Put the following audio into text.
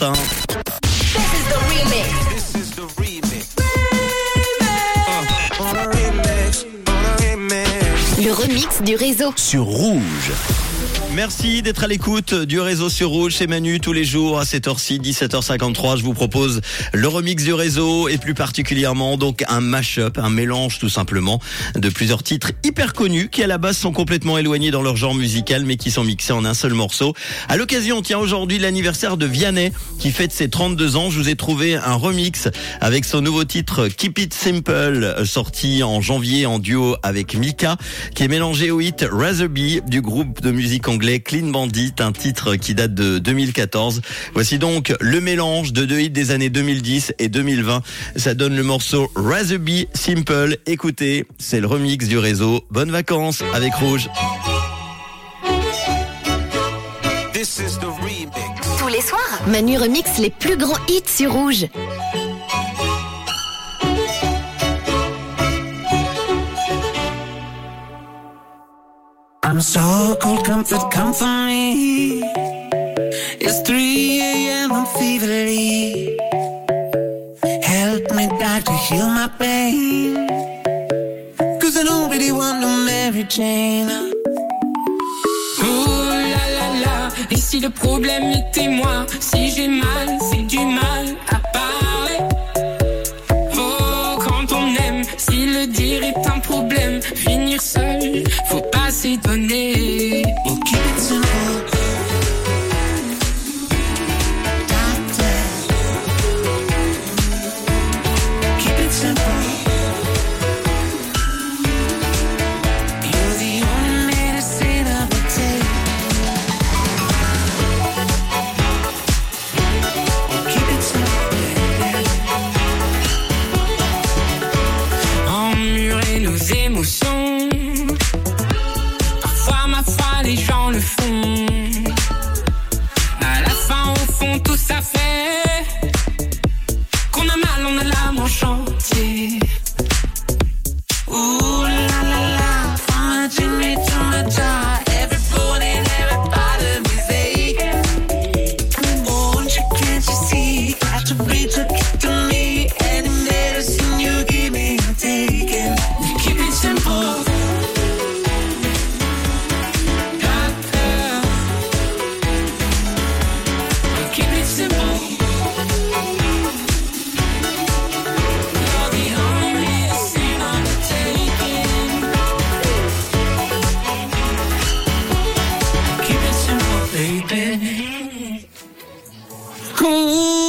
Valentin. Le remix du réseau. Sur Rouge. Merci d'être à l'écoute du réseau sur Rouge. C'est Manu tous les jours à cette heure-ci, 17h53. Je vous propose le remix du réseau et plus particulièrement donc un mash-up, un mélange tout simplement de plusieurs titres hyper connus qui à la base sont complètement éloignés dans leur genre musical mais qui sont mixés en un seul morceau. À l'occasion, tiens aujourd'hui l'anniversaire de Vianney qui fête ses 32 ans. Je vous ai trouvé un remix avec son nouveau titre Keep It Simple sorti en janvier en duo avec Mika qui est mélangé au hit Rather Be du groupe de musique anglais Clean Bandit, un titre qui date de 2014. Voici donc le mélange de deux hits des années 2010 et 2020. Ça donne le morceau Rather Be Simple. Écoutez, c'est le remix du réseau. Bonnes vacances avec Rouge. Tous les soirs, Manu remix les plus grands hits sur Rouge. So cold, comfort, come for me. It's 3 a.m. I'm feverly. Help me, doctor, heal my pain. Cause I don't really want no Mary Jane. Oh et si le problème était moi, si j'ai mal, c'est du mal à parler. Oh, quand on aime, si le dire est un problème, finir seul, faut pas Cool.